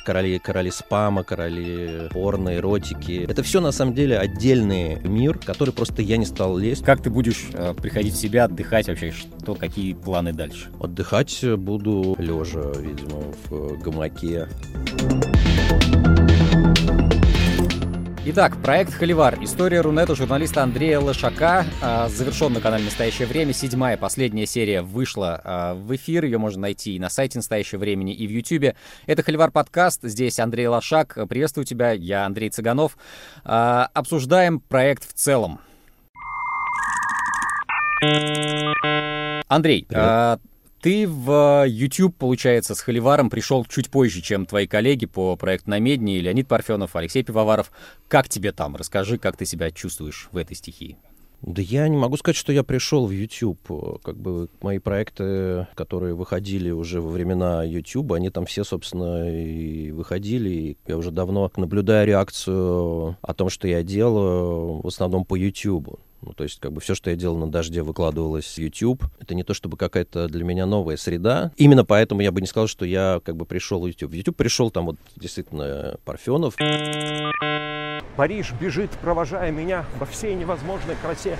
короли, короли спама, короли порно, эротики. Это все на самом деле отдельный мир, который просто я не стал лезть. Как ты будешь э, приходить в себя, отдыхать вообще? Что, какие планы дальше? Отдыхать буду лежа, видимо, в гамаке. Итак, проект «Холивар». История Рунета журналиста Андрея Лошака а, завершен на канале «Настоящее время». Седьмая, последняя серия вышла а, в эфир. Ее можно найти и на сайте «Настоящее времени», и в Ютьюбе. Это «Холивар» подкаст. Здесь Андрей Лошак. Приветствую тебя. Я Андрей Цыганов. А, обсуждаем проект в целом. Андрей, Привет. Ты в YouTube, получается, с Холиваром пришел чуть позже, чем твои коллеги по проекту на Медне, Леонид Парфенов, Алексей Пивоваров. Как тебе там? Расскажи, как ты себя чувствуешь в этой стихии. Да я не могу сказать, что я пришел в YouTube. Как бы мои проекты, которые выходили уже во времена YouTube, они там все, собственно, и выходили. И я уже давно наблюдаю реакцию о том, что я делаю, в основном по YouTube. Ну, то есть, как бы все, что я делал на дожде, выкладывалось в YouTube. Это не то чтобы какая-то для меня новая среда. Именно поэтому я бы не сказал, что я как бы пришел в YouTube. В YouTube пришел там вот действительно Парфенов. Париж бежит, провожая меня во всей невозможной красе.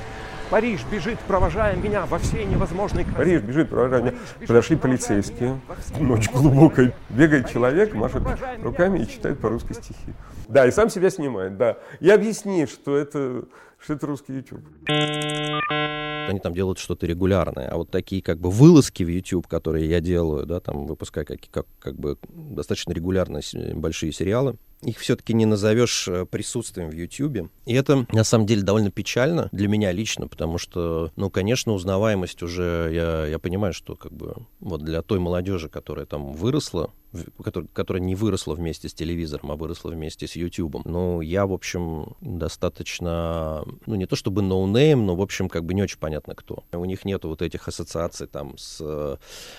Париж бежит, провожая меня во всей невозможной красе. Париж бежит, провожая меня. Подошли полицейские. Ночь глубокая. Бегает человек, машет руками и читает по-русски стихи. Да, и сам себя снимает, да. И объясни, что это что это русский YouTube. Они там делают что-то регулярное, а вот такие как бы вылазки в YouTube, которые я делаю, да, там выпускаю как, как, как бы достаточно регулярно большие сериалы, их все-таки не назовешь э, присутствием в YouTube. И это, на самом деле, довольно печально для меня лично, потому что, ну, конечно, узнаваемость уже, я, я понимаю, что как бы вот для той молодежи, которая там выросла, которая, не выросла вместе с телевизором, а выросла вместе с YouTube. Ну, я, в общем, достаточно, ну, не то чтобы no name, но, в общем, как бы не очень понятно кто. У них нету вот этих ассоциаций там с э,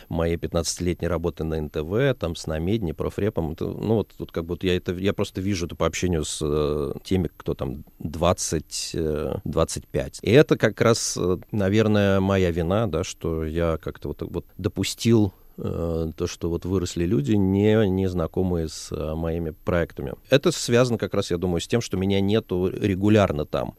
моей 15-летней работы на НТВ, там с Намедни, профрепом. Это, ну, вот тут как бы я это, я просто вижу это по общению с э, теми, кто там 20, э, 25. И это как раз, наверное, моя вина, да, что я как-то вот, вот допустил то, что вот выросли люди, не, не знакомые с а, моими проектами. Это связано как раз, я думаю, с тем, что меня нету регулярно там.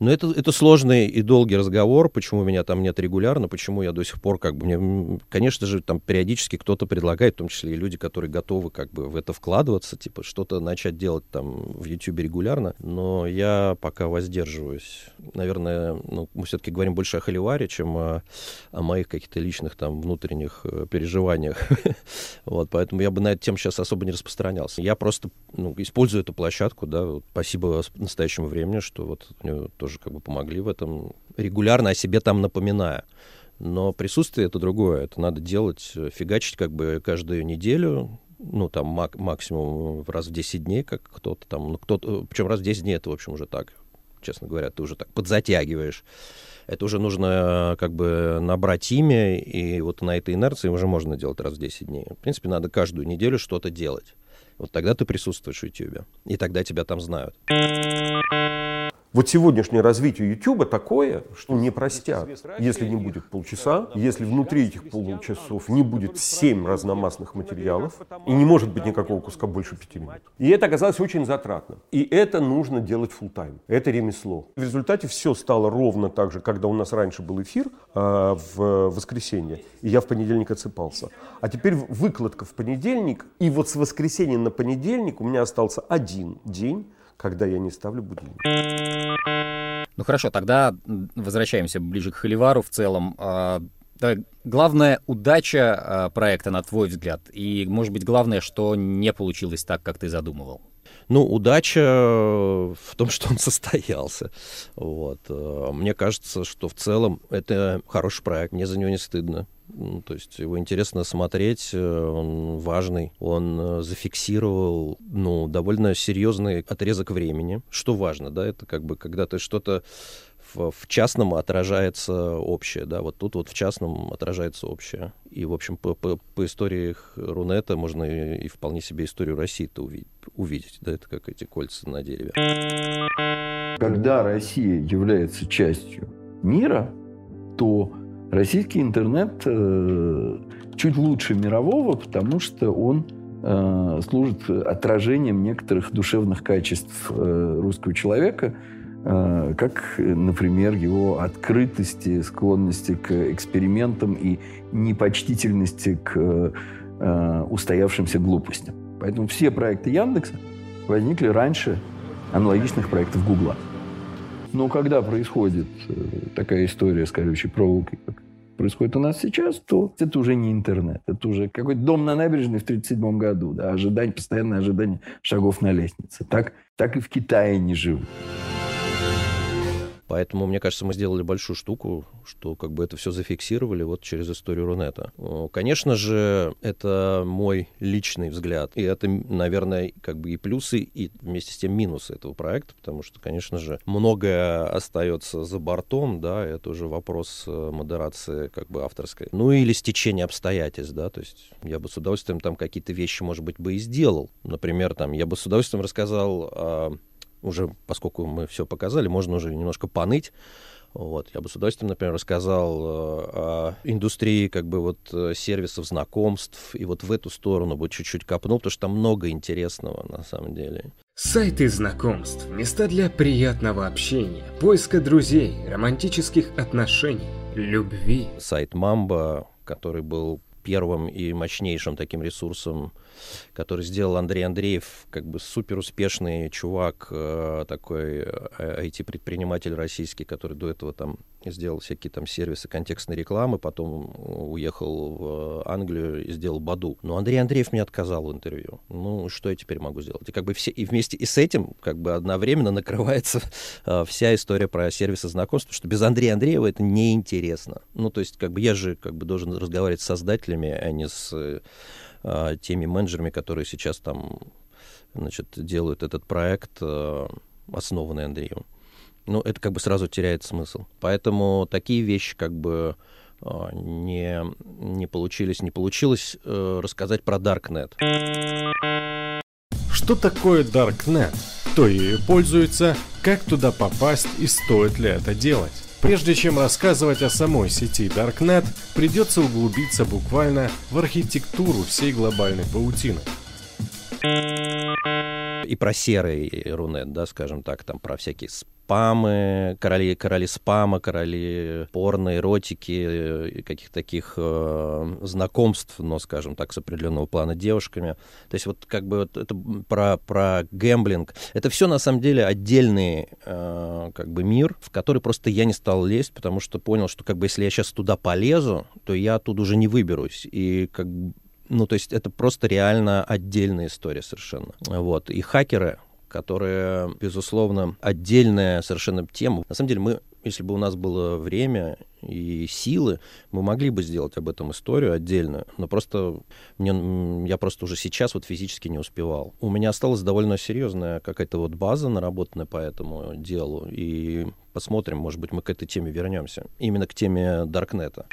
Но это, это сложный и долгий разговор, почему меня там нет регулярно, почему я до сих пор как бы... Мне, конечно же, там периодически кто-то предлагает, в том числе и люди, которые готовы как бы в это вкладываться, типа что-то начать делать там в YouTube регулярно, но я пока воздерживаюсь. Наверное, ну, мы все-таки говорим больше о Холиваре, чем о, о моих каких-то личных там внутренних э, переживаниях. вот, поэтому я бы на эту тему сейчас особо не распространялся. Я просто ну, использую эту площадку, да, вот, спасибо настоящему времени, что вот тоже тоже как бы помогли в этом, регулярно о себе там напоминая. Но присутствие это другое. Это надо делать, э, фигачить как бы каждую неделю, ну, там мак- максимум раз в 10 дней, как кто-то там, ну, кто-то, причем раз в 10 дней это, в общем, уже так, честно говоря, ты уже так подзатягиваешь. Это уже нужно как бы набрать имя, и вот на этой инерции уже можно делать раз в 10 дней. В принципе, надо каждую неделю что-то делать. Вот тогда ты присутствуешь в YouTube, и тогда тебя там знают. Вот сегодняшнее развитие YouTube такое, что не простят, если не будет полчаса, если внутри этих полчасов не будет семь разномастных материалов, и не может быть никакого куска больше пяти минут. И это оказалось очень затратно. И это нужно делать full тайм Это ремесло. В результате все стало ровно так же, когда у нас раньше был эфир э, в воскресенье, и я в понедельник отсыпался. А теперь выкладка в понедельник, и вот с воскресенья на понедельник у меня остался один день, когда я не ставлю будильник. Ну хорошо, тогда возвращаемся ближе к Холивару в целом. А, главная удача а, проекта, на твой взгляд, и, может быть, главное, что не получилось так, как ты задумывал? Ну, удача в том, что он состоялся. Вот. Э, мне кажется, что в целом это хороший проект, мне за него не стыдно. Ну, то есть его интересно смотреть, э, он важный, он э, зафиксировал, ну, довольно серьезный отрезок времени, что важно, да, это как бы, когда ты что-то в, в частном отражается общее, да, вот тут вот в частном отражается общее. И, в общем, по, по, по истории Рунета можно и, и вполне себе историю России-то увидеть, увидеть, да, это как эти кольца на дереве. Когда Россия является частью мира, то Российский интернет э, чуть лучше мирового, потому что он э, служит отражением некоторых душевных качеств э, русского человека, как, например, его открытости, склонности к экспериментам и непочтительности к э, устоявшимся глупостям. Поэтому все проекты Яндекса возникли раньше аналогичных проектов Гугла. Но когда происходит э, такая история с колючей проволокой, как происходит у нас сейчас, то это уже не интернет. Это уже какой-то дом на набережной в 1937 году. Да, ожидание, постоянное ожидание шагов на лестнице. Так, так и в Китае не живут. Поэтому, мне кажется, мы сделали большую штуку, что как бы это все зафиксировали вот через историю Рунета. Конечно же, это мой личный взгляд. И это, наверное, как бы и плюсы, и вместе с тем минусы этого проекта, потому что, конечно же, многое остается за бортом, да, это уже вопрос э, модерации как бы авторской. Ну или стечения обстоятельств, да, то есть я бы с удовольствием там какие-то вещи, может быть, бы и сделал. Например, там, я бы с удовольствием рассказал о уже, поскольку мы все показали, можно уже немножко поныть. Вот. Я бы с удовольствием, например, рассказал э, о индустрии как бы вот э, сервисов знакомств, и вот в эту сторону бы чуть-чуть копнул, потому что там много интересного на самом деле. Сайты знакомств, места для приятного общения, поиска друзей, романтических отношений, любви. Сайт Мамба, который был первым и мощнейшим таким ресурсом который сделал Андрей Андреев, как бы супер успешный чувак, э, такой IT-предприниматель э, российский, который до этого там сделал всякие там сервисы контекстной рекламы, потом уехал в Англию и сделал Баду. Но Андрей Андреев мне отказал в интервью. Ну, что я теперь могу сделать? И как бы все, и вместе и с этим как бы одновременно накрывается э, вся история про сервисы знакомств, что без Андрея Андреева это неинтересно. Ну, то есть как бы я же как бы должен разговаривать с создателями, а не с а, теми менеджерами, которые сейчас там значит, делают этот проект, а, основанный Андреем. Ну, это как бы сразу теряет смысл. Поэтому такие вещи как бы а, не, не получились. Не получилось э, рассказать про Darknet. Что такое Darknet? Кто ею пользуется? Как туда попасть и стоит ли это делать? Прежде чем рассказывать о самой сети Darknet, придется углубиться буквально в архитектуру всей глобальной паутины. И про серый Рунет, да, скажем так, там про всякие спамы, короли, короли спама, короли порно, эротики, каких-то таких э, знакомств, но, скажем так, с определенного плана девушками. То есть вот как бы вот это про, про гэмблинг. Это все на самом деле отдельный э, как бы мир, в который просто я не стал лезть, потому что понял, что как бы если я сейчас туда полезу, то я оттуда уже не выберусь. И как ну, то есть это просто реально отдельная история совершенно. Вот. И хакеры, которая, безусловно, отдельная совершенно тема. На самом деле мы если бы у нас было время и силы, мы могли бы сделать об этом историю отдельно, но просто мне, я просто уже сейчас вот физически не успевал. У меня осталась довольно серьезная какая-то вот база наработанная по этому делу, и посмотрим, может быть, мы к этой теме вернемся. Именно к теме Даркнета.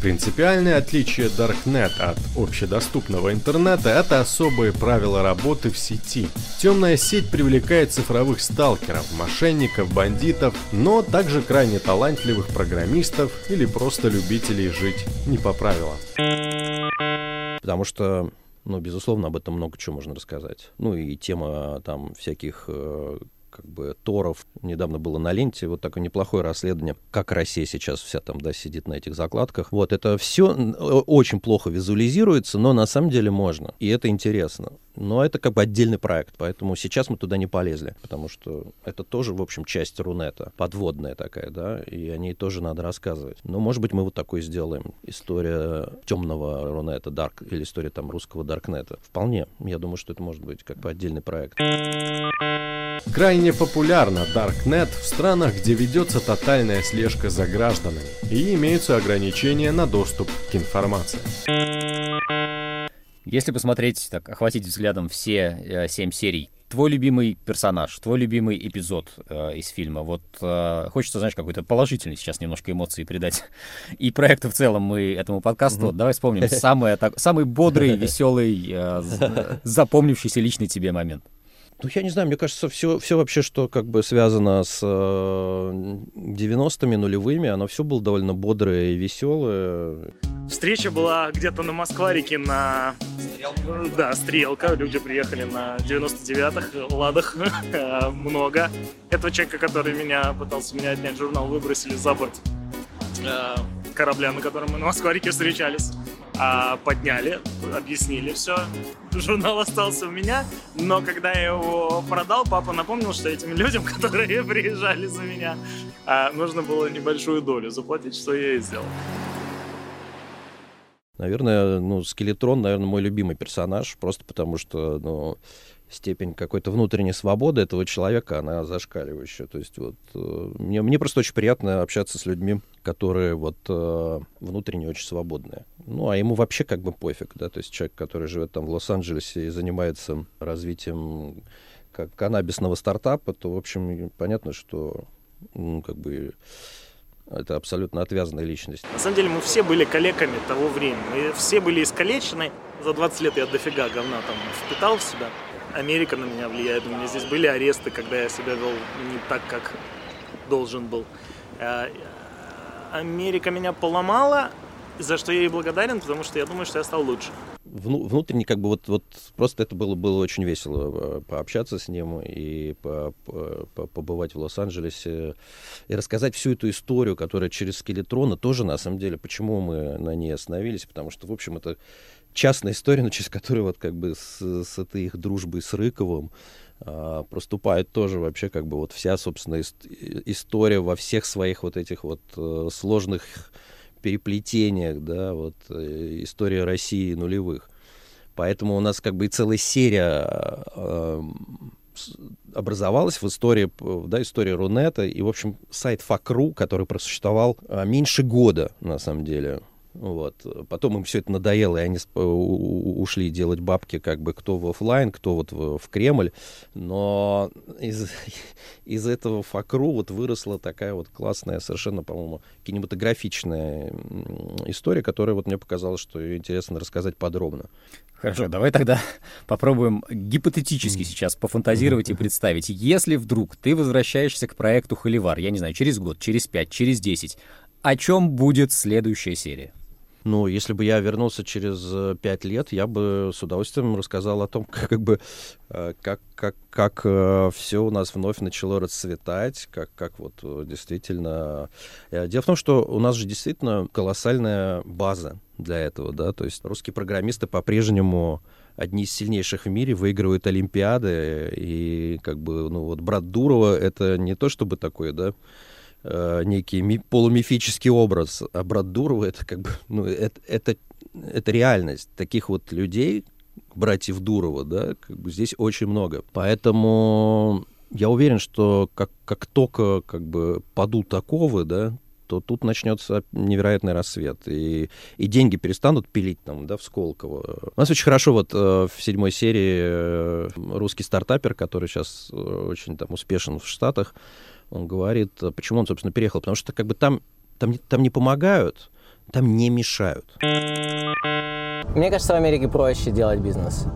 Принципиальное отличие Darknet от общедоступного интернета – это особые правила работы в сети. Темная сеть привлекает цифровых сталкеров, мошенников, бандитов, но также крайне талантливых программистов или просто любителей жить не по правилам. Потому что ну, безусловно, об этом много чего можно рассказать. Ну и тема там всяких э, как бы Торов. Недавно было на ленте вот такое неплохое расследование, как Россия сейчас вся там, да, сидит на этих закладках. Вот это все очень плохо визуализируется, но на самом деле можно. И это интересно. Но это как бы отдельный проект, поэтому сейчас мы туда не полезли, потому что это тоже, в общем, часть Рунета, подводная такая, да, и о ней тоже надо рассказывать. Но, может быть, мы вот такой сделаем. История темного Рунета, Дарк, или история там русского Даркнета. Вполне. Я думаю, что это может быть как бы отдельный проект. Крайне популярна Darknet в странах, где ведется тотальная слежка за гражданами и имеются ограничения на доступ к информации. Если посмотреть, так, охватить взглядом все э, семь серий, твой любимый персонаж, твой любимый эпизод э, из фильма, вот э, хочется, знаешь, какой-то положительный сейчас немножко эмоции придать. И проекту в целом мы этому подкасту, mm-hmm. давай вспомним самый, так, самый бодрый, веселый, э, запомнившийся личный тебе момент. Ну, я не знаю, мне кажется, все, все вообще, что как бы связано с 90-ми, нулевыми, оно все было довольно бодрое и веселое. Встреча была где-то на Москварике на... Стрелка. Да, Стрелка. Люди приехали на 99-х, Ладах. Много. Этого человека, который меня пытался меня отнять журнал, выбросили за борт э, корабля, на котором мы на Москварике встречались а, подняли, объяснили все. Журнал остался у меня, но когда я его продал, папа напомнил, что этим людям, которые приезжали за меня, а, нужно было небольшую долю заплатить, что я и сделал. Наверное, ну, Скелетрон, наверное, мой любимый персонаж, просто потому что, ну, степень какой-то внутренней свободы этого человека, она зашкаливающая. То есть вот э, мне, мне просто очень приятно общаться с людьми, которые вот э, внутренне очень свободные. Ну, а ему вообще как бы пофиг, да, то есть человек, который живет там в Лос-Анджелесе и занимается развитием как каннабисного стартапа, то, в общем, понятно, что ну, как бы это абсолютно отвязанная личность. На самом деле мы все были коллегами того времени. Мы все были искалечены. За 20 лет я дофига говна там впитал в себя. Америка на меня влияет. У меня здесь были аресты, когда я себя вел не так, как должен был. Э, Америка меня поломала, за что я ей благодарен, потому что я думаю, что я стал лучше. Внутренне как бы вот, вот просто это было, было очень весело э, пообщаться с ним и по, по, побывать в Лос-Анджелесе и рассказать всю эту историю, которая через скелетрона тоже на самом деле, почему мы на ней остановились, потому что, в общем, это частная история, но через которую вот как бы с, с этой их дружбой с Рыковым а, проступает тоже вообще как бы вот вся, собственно, ист, история во всех своих вот этих вот э, сложных переплетениях, да, вот э, история России нулевых. Поэтому у нас как бы и целая серия э, образовалась в истории, да, история Рунета и, в общем, сайт Факру, который просуществовал э, меньше года, на самом деле. Вот. Потом им все это надоело, и они ушли делать бабки, как бы кто в офлайн, кто вот в, в Кремль. Но из, из этого факру вот выросла такая вот классная, совершенно, по-моему, кинематографичная история, которая вот мне показалось, что ее интересно рассказать подробно. Хорошо, давай тогда попробуем гипотетически сейчас пофантазировать и представить. Если вдруг ты возвращаешься к проекту Холивар, я не знаю, через год, через пять, через десять, о чем будет следующая серия? Ну, если бы я вернулся через э, пять лет, я бы с удовольствием рассказал о том, как, как бы, э, как, как, как э, все у нас вновь начало расцветать, как, как вот действительно... Дело в том, что у нас же действительно колоссальная база для этого, да, то есть русские программисты по-прежнему одни из сильнейших в мире, выигрывают Олимпиады, и как бы, ну вот брат Дурова это не то чтобы такое, да, э, некий ми- полумифический образ, а брат Дурова это как бы, ну, это, это, это реальность. Таких вот людей, братьев Дурова, да, как бы здесь очень много. Поэтому я уверен, что как, как только как бы падут оковы, да, то тут начнется невероятный рассвет. И, и деньги перестанут пилить там, да, в Сколково. У нас очень хорошо вот э, в седьмой серии э, русский стартапер, который сейчас э, очень там успешен в Штатах, он говорит, э, почему он, собственно, переехал. Потому что как бы там, там, там не помогают, там не мешают. Мне кажется, в Америке проще делать бизнес.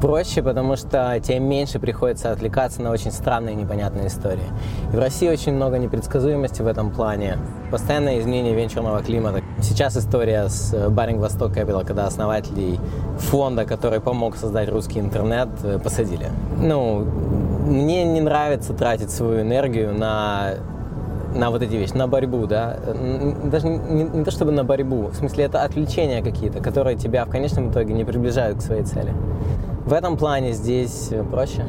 Проще, потому что тем меньше приходится отвлекаться на очень странные и непонятные истории. И в России очень много непредсказуемости в этом плане. Постоянное изменение венчурного климата. Сейчас история с Баринг Восток Capital, когда основателей фонда, который помог создать русский интернет, э, посадили. Ну, мне не нравится тратить свою энергию на на вот эти вещи, на борьбу, да, даже не, не то чтобы на борьбу, в смысле это отвлечения какие-то, которые тебя в конечном итоге не приближают к своей цели. В этом плане здесь проще.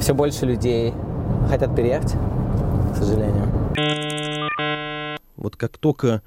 Все больше людей хотят переехать, к сожалению. Вот как только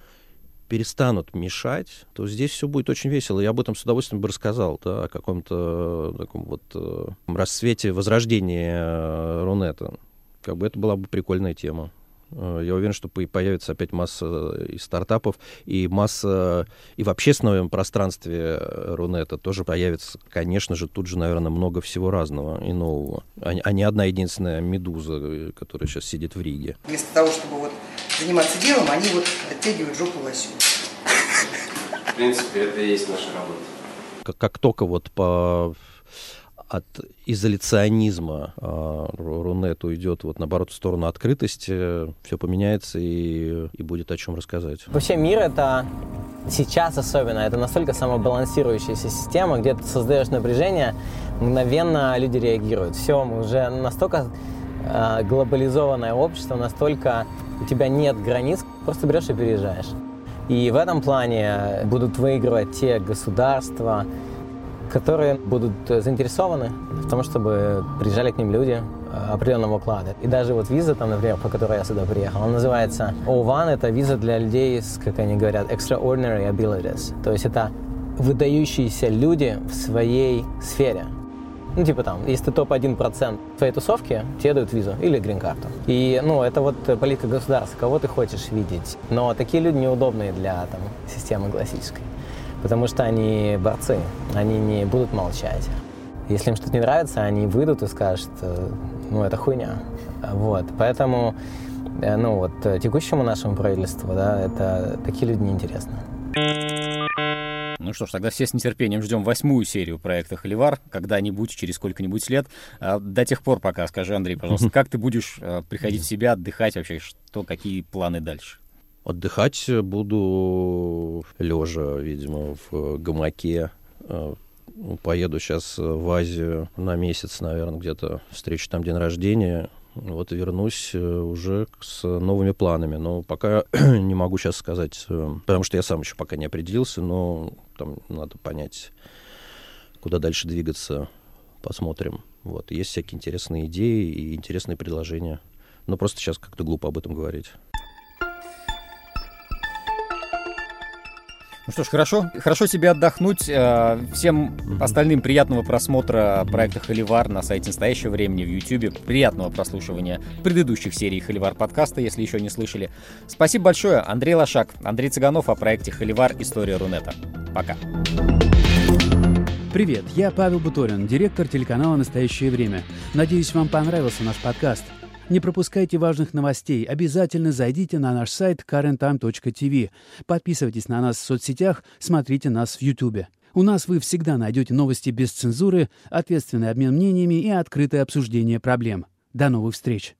перестанут мешать, то здесь все будет очень весело. Я об этом с удовольствием бы рассказал, да, о каком-то таком вот э, расцвете, возрождении э, Рунета. Как бы это была бы прикольная тема. Э, я уверен, что появится опять масса э, и стартапов, и масса и в общественном пространстве э, Рунета тоже появится, конечно же, тут же, наверное, много всего разного и нового, а, а не одна единственная медуза, которая сейчас сидит в Риге. Вместо того, чтобы вот заниматься делом, они вот оттягивают жопу лосю. В принципе, это и есть наша работа. Как, как только вот по от изоляционизма а, Рунет уйдет вот наоборот в сторону открытости, все поменяется и, и будет о чем рассказать. Вообще мир это сейчас особенно, это настолько самобалансирующаяся система, где ты создаешь напряжение, мгновенно люди реагируют. Все, мы уже настолько э, глобализованное общество, настолько у тебя нет границ, просто берешь и переезжаешь. И в этом плане будут выигрывать те государства, которые будут заинтересованы в том, чтобы приезжали к ним люди э, определенного уклада. И даже вот виза, там, например, по которой я сюда приехал, она называется O1, это виза для людей с, как они говорят, extraordinary abilities. То есть это выдающиеся люди в своей сфере. Ну, типа там, если ты топ-1% твоей тусовки, тебе дают визу или грин-карту. И, ну, это вот политика государства, кого ты хочешь видеть. Но такие люди неудобные для там, системы классической потому что они борцы, они не будут молчать. Если им что-то не нравится, они выйдут и скажут, э, ну, это хуйня. Вот, поэтому, э, ну, вот, текущему нашему правительству, да, это такие люди неинтересны. Ну что ж, тогда все с нетерпением ждем восьмую серию проекта «Холивар», когда-нибудь, через сколько-нибудь лет. А до тех пор пока, скажи, Андрей, пожалуйста, как ты будешь э, приходить в себя, отдыхать вообще, что, какие планы дальше? Отдыхать буду лежа, видимо, в гамаке. Э, поеду сейчас в Азию на месяц, наверное, где-то встречу там день рождения. Вот вернусь э, уже с новыми планами. Но пока не могу сейчас сказать, э, потому что я сам еще пока не определился, но там надо понять, куда дальше двигаться. Посмотрим. Вот. Есть всякие интересные идеи и интересные предложения. Но просто сейчас как-то глупо об этом говорить. Ну что ж, хорошо. Хорошо себе отдохнуть. Э, всем остальным приятного просмотра проекта Холивар на сайте настоящего времени в YouTube. Приятного прослушивания предыдущих серий Холивар подкаста, если еще не слышали. Спасибо большое. Андрей Лошак, Андрей Цыганов о проекте Холивар История Рунета. Пока. Привет, я Павел Буторин, директор телеканала «Настоящее время». Надеюсь, вам понравился наш подкаст. Не пропускайте важных новостей. Обязательно зайдите на наш сайт currenttime.tv. Подписывайтесь на нас в соцсетях, смотрите нас в YouTube. У нас вы всегда найдете новости без цензуры, ответственный обмен мнениями и открытое обсуждение проблем. До новых встреч!